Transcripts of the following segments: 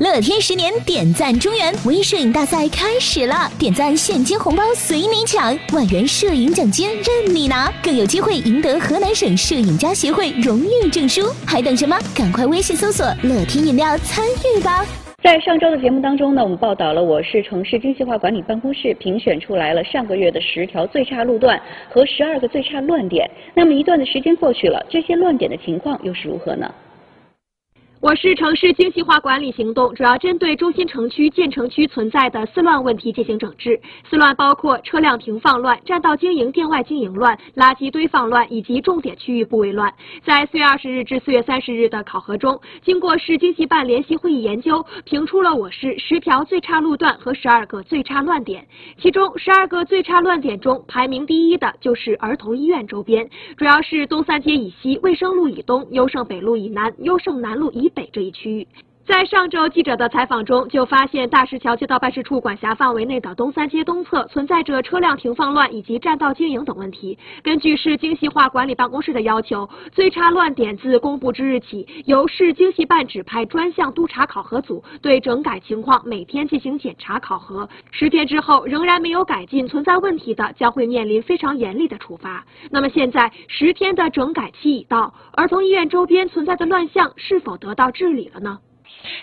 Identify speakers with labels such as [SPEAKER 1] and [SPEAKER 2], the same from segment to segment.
[SPEAKER 1] 乐天十年点赞中原微摄影大赛开始了，点赞现金红包随你抢，万元摄影奖金任你拿，更有机会赢得河南省摄影家协会荣誉证书。还等什么？赶快微信搜索乐天饮料参与吧！
[SPEAKER 2] 在上周的节目当中呢，我们报道了我市城市精细化管理办公室评选出来了上个月的十条最差路段和十二个最差乱点。那么一段的时间过去了，这些乱点的情况又是如何呢？
[SPEAKER 3] 我市城市精细化管理行动主要针对中心城区、建成区存在的四乱问题进行整治。四乱包括车辆停放乱、占道经营、店外经营乱、垃圾堆放乱以及重点区域部位乱。在四月二十日至四月三十日的考核中，经过市经细办联席会议研究，评出了我市十条最差路段和十二个最差乱点。其中，十二个最差乱点中排名第一的就是儿童医院周边，主要是东三街以西、卫生路以东、优胜北路以南、优胜南路以北这一区域。在上周记者的采访中，就发现大石桥街道办事处管辖范围内的东三街东侧存在着车辆停放乱以及占道经营等问题。根据市精细化管理办公室的要求，最差乱点自公布之日起，由市精细办指派专项督查考核组对整改情况每天进行检查考核。十天之后仍然没有改进、存在问题的，将会面临非常严厉的处罚。那么现在十天的整改期已到，儿童医院周边存在的乱象是否得到治理了呢？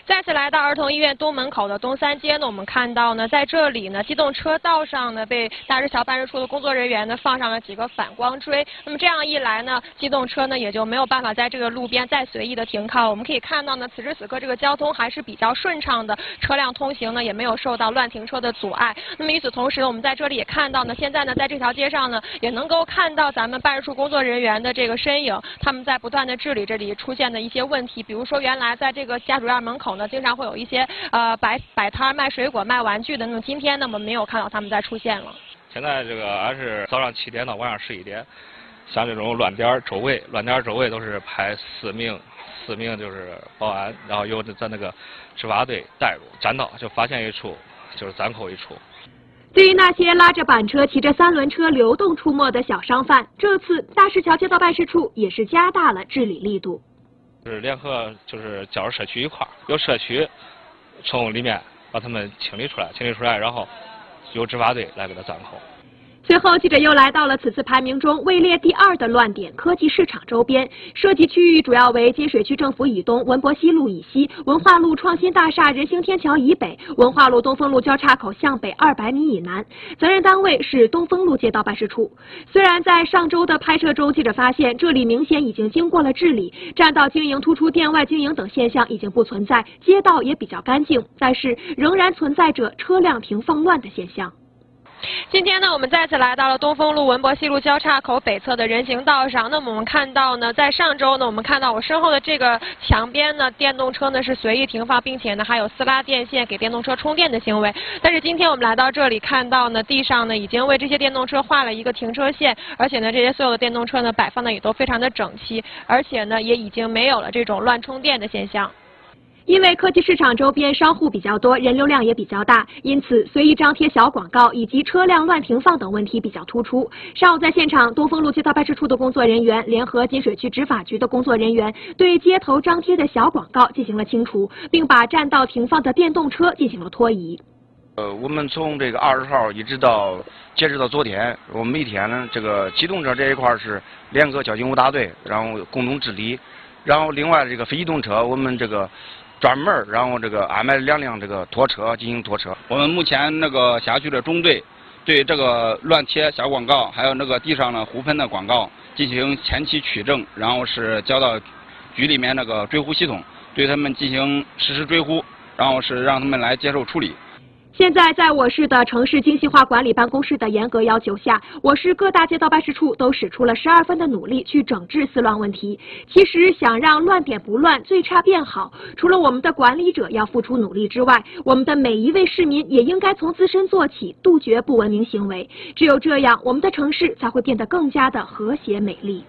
[SPEAKER 4] 再次来到儿童医院东门口的东三街呢，我们看到呢，在这里呢，机动车道上呢，被大石桥办事处的工作人员呢放上了几个反光锥。那么这样一来呢，机动车呢也就没有办法在这个路边再随意的停靠。我们可以看到呢，此时此刻这个交通还是比较顺畅的，车辆通行呢也没有受到乱停车的阻碍。那么与此同时呢，我们在这里也看到呢，现在呢，在这条街上呢，也能够看到咱们办事处工作人员的这个身影，他们在不断的治理这里出现的一些问题，比如说原来在这个家属院门口呢，经常会有一些呃摆摆摊卖水果、卖玩具的。那么今天呢，我们没有看到他们再出现了。
[SPEAKER 5] 现在这个还是早上七点到晚上十一点，像这种乱点周围，乱点周围都是派四名四名就是保安，然后由咱那个执法队带入占道，就发现一处就是暂扣一处。
[SPEAKER 3] 对于那些拉着板车、骑着三轮车流动出没的小商贩，这次大石桥街道办事处也是加大了治理力度。
[SPEAKER 5] 就是联合，就是叫着社区一块儿，由社区从里面把他们清理出来，清理出来，然后由执法队来给他暂扣。
[SPEAKER 3] 随后，记者又来到了此次排名中位列第二的乱点——科技市场周边，涉及区域主要为金水区政府以东、文博西路以西、文化路创新大厦人行天桥以北、文化路东风路交叉口向北二百米以南。责任单位是东风路街道办事处。虽然在上周的拍摄中，记者发现这里明显已经经过了治理，占道经营、突出店外经营等现象已经不存在，街道也比较干净，但是仍然存在着车辆停放乱的现象。
[SPEAKER 4] 今天呢，我们再次来到了东风路文博西路交叉口北侧的人行道上。那么我们看到呢，在上周呢，我们看到我身后的这个墙边呢，电动车呢是随意停放，并且呢还有私拉电线给电动车充电的行为。但是今天我们来到这里，看到呢地上呢已经为这些电动车画了一个停车线，而且呢这些所有的电动车呢摆放的也都非常的整齐，而且呢也已经没有了这种乱充电的现象。
[SPEAKER 3] 因为科技市场周边商户比较多，人流量也比较大，因此随意张贴小广告以及车辆乱停放等问题比较突出。上午在现场，东风路街道办事处的工作人员联合金水区执法局的工作人员，对街头张贴的小广告进行了清除，并把占道停放的电动车进行了拖移。
[SPEAKER 6] 呃，我们从这个二十号一直到截止到昨天，我们每天呢，这个机动车这一块是联合交警五大队，然后共同治理，然后另外这个非机动车，我们这个。专门然后这个安排两辆这个拖车进行拖车。
[SPEAKER 7] 我们目前那个辖区的中队对这个乱贴小广告，还有那个地上的胡喷的广告进行前期取证，然后是交到局里面那个追呼系统，对他们进行实时追呼，然后是让他们来接受处理。
[SPEAKER 3] 现在，在我市的城市精细化管理办公室的严格要求下，我市各大街道办事处都使出了十二分的努力去整治四乱问题。其实，想让乱点不乱、最差变好，除了我们的管理者要付出努力之外，我们的每一位市民也应该从自身做起，杜绝不文明行为。只有这样，我们的城市才会变得更加的和谐美丽。